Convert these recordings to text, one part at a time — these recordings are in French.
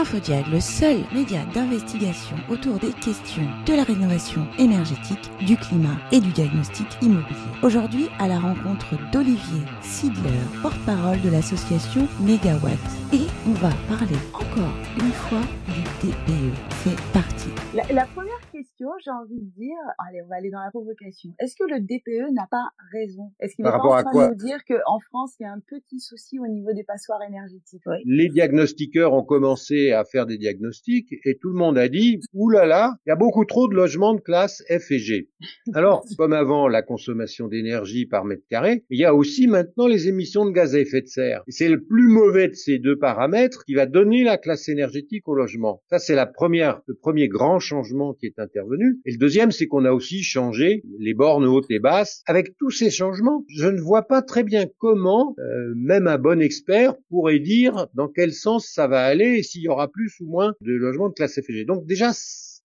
Infodiag, le seul média d'investigation autour des questions de la rénovation énergétique, du climat et du diagnostic immobilier. Aujourd'hui, à la rencontre d'Olivier Sidler, porte-parole de l'association Megawatt. Et on va parler encore une fois du DPE. C'est parti. La, la première question, j'ai envie de dire, allez, on va aller dans la provocation. Est-ce que le DPE n'a pas raison? Est-ce qu'il est Par pas en à train quoi? de nous dire qu'en France, il y a un petit souci au niveau des passoires énergétiques? Oui. Les diagnostiqueurs ont commencé à faire des diagnostics et tout le monde a dit là là, il y a beaucoup trop de logements de classe F et G. Alors, comme avant la consommation d'énergie par mètre carré, il y a aussi maintenant les émissions de gaz à effet de serre. C'est le plus mauvais de ces deux paramètres qui va donner la classe énergétique au logement. Ça, c'est la première, le premier grand changement qui est intervenu. Et le deuxième, c'est qu'on a aussi changé les bornes hautes et basses. Avec tous ces changements, je ne vois pas très bien comment, euh, même un bon expert pourrait dire dans quel sens ça va aller et s'il y aura plus ou moins de logements de classe F et G. Donc déjà,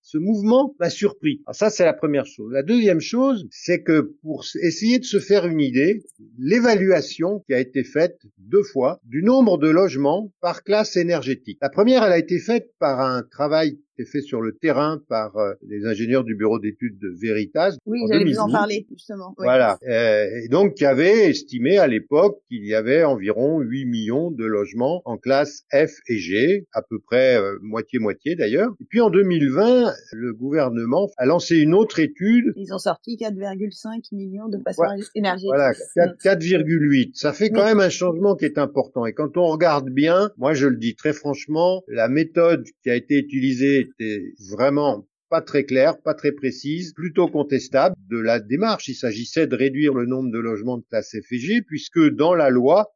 ce mouvement m'a surpris. Alors ça, c'est la première chose. La deuxième chose, c'est que pour essayer de se faire une idée, l'évaluation qui a été faite deux fois du nombre de logements par classe énergétique. La première, elle a été faite par un travail est fait sur le terrain par euh, les ingénieurs du bureau d'études de Veritas. Oui, j'allais vous en 2012. parler, justement. Oui. Voilà. Euh, et donc, qui avait estimé à l'époque qu'il y avait environ 8 millions de logements en classe F et G, à peu près euh, moitié-moitié d'ailleurs. Et puis en 2020, le gouvernement a lancé une autre étude. Ils ont sorti 4,5 millions de passoires énergétiques. Voilà, 4 4,8. Ça fait quand Oui. même un changement qui est important. Et quand on regarde bien, moi je le dis très franchement, la méthode qui a été utilisée était vraiment pas très claire, pas très précise, plutôt contestable de la démarche. Il s'agissait de réduire le nombre de logements de classe F et G, puisque dans la loi,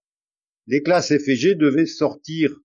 les classes F et G devaient sortir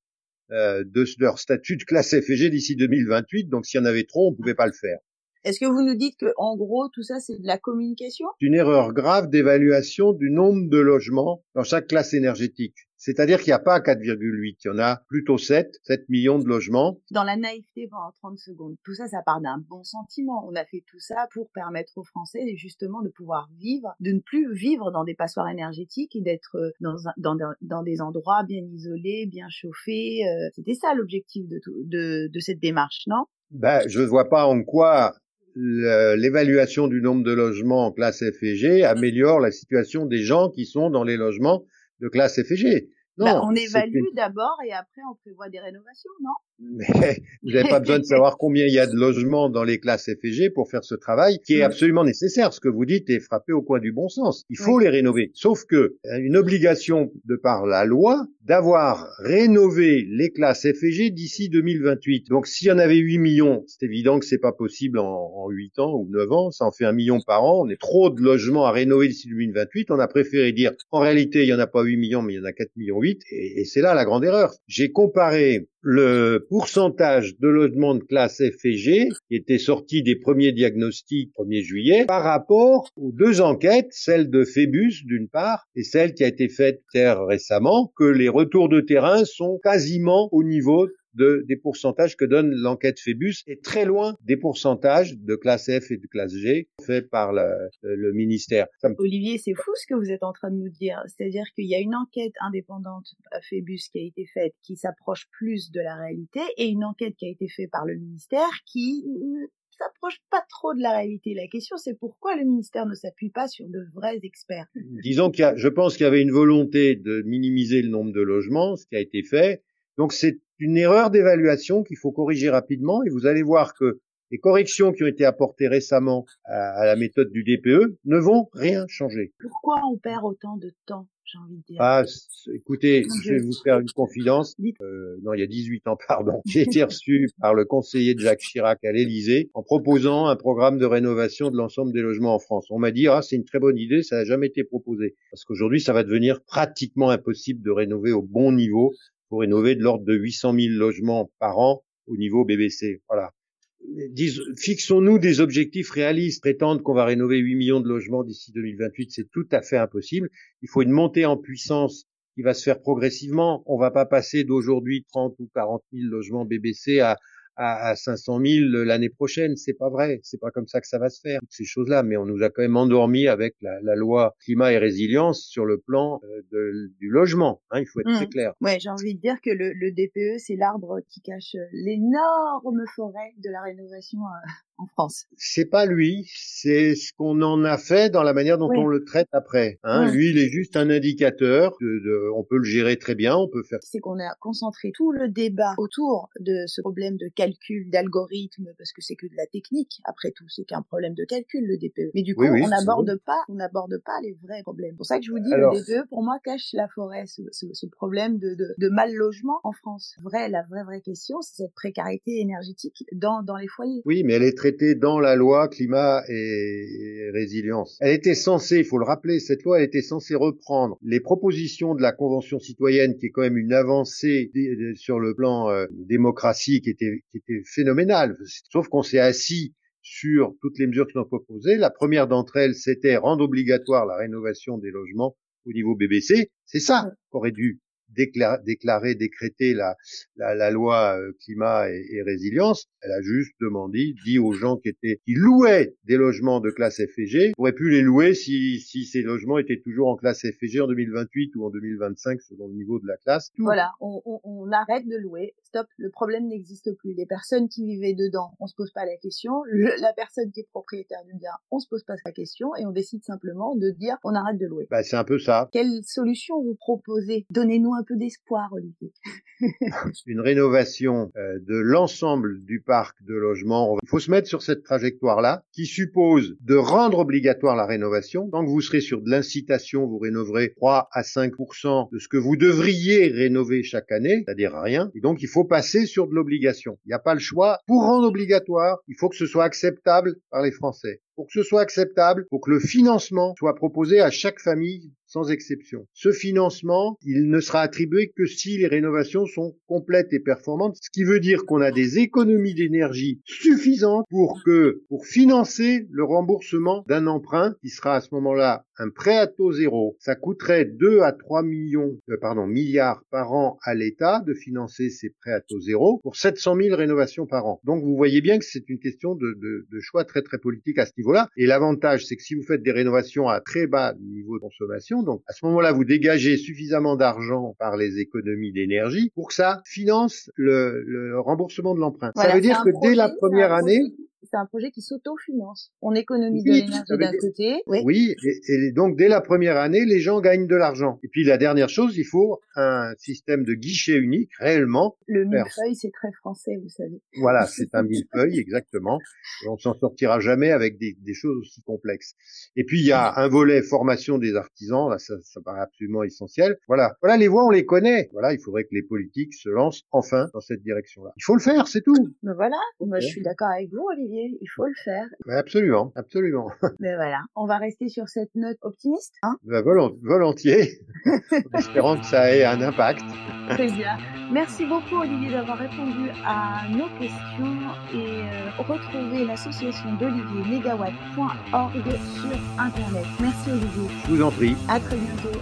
euh, de leur statut de classe F et G d'ici 2028. Donc s'il y en avait trop, on pouvait pas le faire. Est-ce que vous nous dites que, en gros, tout ça, c'est de la communication? C'est une erreur grave d'évaluation du nombre de logements dans chaque classe énergétique. C'est-à-dire qu'il n'y a pas 4,8, il y en a plutôt 7, 7 millions de logements. Dans la naïveté pendant 30 secondes. Tout ça, ça part d'un bon sentiment. On a fait tout ça pour permettre aux Français, justement, de pouvoir vivre, de ne plus vivre dans des passoires énergétiques et d'être euh, dans, des endroits bien isolés, bien chauffés. euh, C'était ça l'objectif de, tout- de, de cette démarche, non? Ben, je ne vois pas en quoi l'évaluation du nombre de logements en classe F et G améliore la situation des gens qui sont dans les logements de classe F et G. Non, Bah, On évalue une- d'abord et après on prévoit des rénovations, non? Mais vous n'avez pas besoin de savoir combien il y a de logements dans les classes F et G pour faire ce travail qui est absolument nécessaire. Ce que vous dites est frappé au coin du bon sens. Il faut les rénover. Sauf que euh, une obligation de par la loi d'avoir rénové les classes F et G d'ici 2028. Donc s'il y en avait 8 millions, c'est évident que c'est pas possible en, en 8 ans ou 9 ans. Ça en fait un million par an. On est trop de logements à rénover d'ici 2028. On a préféré dire en réalité il y en a pas 8 millions mais il y en a 4 millions 8 et, et c'est là la grande erreur. J'ai comparé le pourcentage de logements de classe F qui était sorti des premiers diagnostics 1er juillet par rapport aux deux enquêtes, celle de Phébus d'une part et celle qui a été faite récemment, que les retours de terrain sont quasiment au niveau de, des pourcentages que donne l'enquête Phébus et très loin des pourcentages de classe F et de classe G faits par le, le ministère. Me- Olivier, c'est fou ce que vous êtes en train de nous dire. C'est-à-dire qu'il y a une enquête indépendante à Phébus qui a été faite qui s'approche plus de la réalité et une enquête qui a été faite par le ministère qui ne s'approche pas trop de la réalité. La question, c'est pourquoi le ministère ne s'appuie pas sur de vrais experts? disons qu'il y a, je pense qu'il y avait une volonté de minimiser le nombre de logements, ce qui a été fait. Donc c'est une erreur d'évaluation qu'il faut corriger rapidement et vous allez voir que les corrections qui ont été apportées récemment à, à la méthode du DPE ne vont rien changer. Pourquoi on perd autant de temps, j'ai envie de dire Ah, écoutez, je vais vous faire une confidence. Euh, non, il y a 18 ans, pardon. J'ai été reçu par le conseiller de Jacques Chirac à l'Élysée en proposant un programme de rénovation de l'ensemble des logements en France. On m'a dit, ah, c'est une très bonne idée, ça n'a jamais été proposé. Parce qu'aujourd'hui, ça va devenir pratiquement impossible de rénover au bon niveau pour rénover de l'ordre de 800 000 logements par an au niveau BBC. Voilà. Fixons-nous des objectifs réalistes. Prétendre qu'on va rénover 8 millions de logements d'ici 2028, c'est tout à fait impossible. Il faut une montée en puissance qui va se faire progressivement. On va pas passer d'aujourd'hui 30 ou 40 000 logements BBC à, à, à 500 000 l'année prochaine. C'est pas vrai. C'est pas comme ça que ça va se faire. Toutes ces choses-là. Mais on nous a quand même endormis avec la, la loi climat et résilience sur le plan euh, de, du logement. Hein, il faut être très Mmh. clair. Ouais, j'ai envie de dire que le, le DPE, c'est l'arbre qui cache euh, l'énorme forêt de la rénovation euh, en France. C'est pas lui, c'est ce qu'on en a fait dans la manière dont Oui. on le traite après. Hein. Lui, il est juste un indicateur. De, de- on peut le gérer très bien. On peut faire. C'est qu'on a concentré tout le débat autour de ce problème de calcul, d'algorithme, parce que c'est que de la technique. Après tout, c'est qu'un problème de calcul, le DPE. Mais du coup, Oui, on n'aborde pas, on n'aborde pas les vrais problèmes. C'est pour ça que je vous dis, Alors- le DPE, pour moi, cache la forêt, ce, ce- ce problème de, de, de mal logement en France. Vrai, la vraie, vraie question, c'est cette précarité énergétique dans, dans les foyers. Oui, mais elle est traitée dans la loi climat et, et résilience. Elle était censée, il faut le rappeler, cette loi elle était censée reprendre les propositions de la Convention citoyenne, qui est quand même une avancée sur le plan euh, démocratie, qui était, qui était phénoménale. Sauf qu'on s'est assis sur toutes les mesures qui sont proposées. La première d'entre elles, c'était rendre obligatoire la rénovation des logements au niveau BBC. C'est ça qu'aurait dû déclarer, décréter la, la, la loi euh, climat et, et résilience. Elle a juste demandé, dit aux gens qui étaient, qui louaient des logements de classe F et G, pourraient plus les louer si, si ces logements étaient toujours en classe F et G en 2028 ou en 2025 selon le niveau de la classe. Tout. Voilà, on, on, on arrête de louer. Stop, le problème n'existe plus. Les personnes qui vivaient dedans, on se pose pas la question. Le- la personne qui est propriétaire du bien, on se pose pas la question et on décide simplement de dire on arrête de louer. Bah, c'est un peu ça. Quelle solution vous proposez? Donnez-nous un peu d'espoir, Olivier. Une rénovation euh, de l'ensemble du parc de logements. Il faut se mettre sur cette trajectoire-là qui suppose de rendre obligatoire la rénovation. Tant que vous serez sur de l'incitation, vous rénoverez 3 à 5 de ce que vous devriez rénover chaque année, c'est-à-dire rien. Et donc, il faut passer sur de l'obligation. Il n'y a pas le choix. Pour rendre obligatoire, il faut que ce soit acceptable par les Français. Pour que ce soit acceptable, pour que le financement soit proposé à chaque famille sans exception. Ce financement, il ne sera attribué que si les rénovations sont complètes et performantes, ce qui veut dire qu'on a des économies d'énergie suffisantes pour que, pour financer le remboursement d'un emprunt qui sera à ce moment-là un prêt à taux zéro. Ça coûterait 2 à 3 millions, euh, pardon, milliards par an à l'État de financer ces prêts à taux zéro pour 700 000 rénovations par an. Donc vous voyez bien que c'est une question de, de, de choix très très politique à ce niveau-là. Et l'avantage, c'est que si vous faites des rénovations à très bas niveau de consommation, donc à ce moment-là, vous dégagez suffisamment d'argent par les économies d'énergie pour que ça finance le, le remboursement de l'emprunt. Voilà, ça veut dire que dès la première année, C'est un projet qui s'autofinance. On économise Oui, de l'énergie d'un côté. Oui. Oui, et, et donc dès la première année, les gens gagnent de l'argent. Et puis la dernière chose, il faut un système de guichet unique, réellement. Le millefeuille, c'est très français, vous savez. Voilà, c'est un millefeuille, exactement. Et on s'en sortira jamais avec des, des choses aussi complexes. Et puis il y a un volet formation des artisans, là ça, ça paraît absolument essentiel. Voilà, voilà les voies, on les connaît. Voilà, il faudrait que les politiques se lancent enfin dans cette direction-là. Il faut le faire, c'est tout. Mais voilà, moi je suis d'accord avec vous, Olivier. Il faut le faire. Absolument, absolument. Mais voilà, on va rester sur cette note optimiste. Hein? Ben, volont- volontiers, en espérant que ça ait un impact. Très bien. Merci beaucoup, Olivier, d'avoir répondu à nos questions et euh, retrouvez l'association d'Olivier Megawatt.org sur Internet. Merci, Olivier. Je vous en prie. À très bientôt.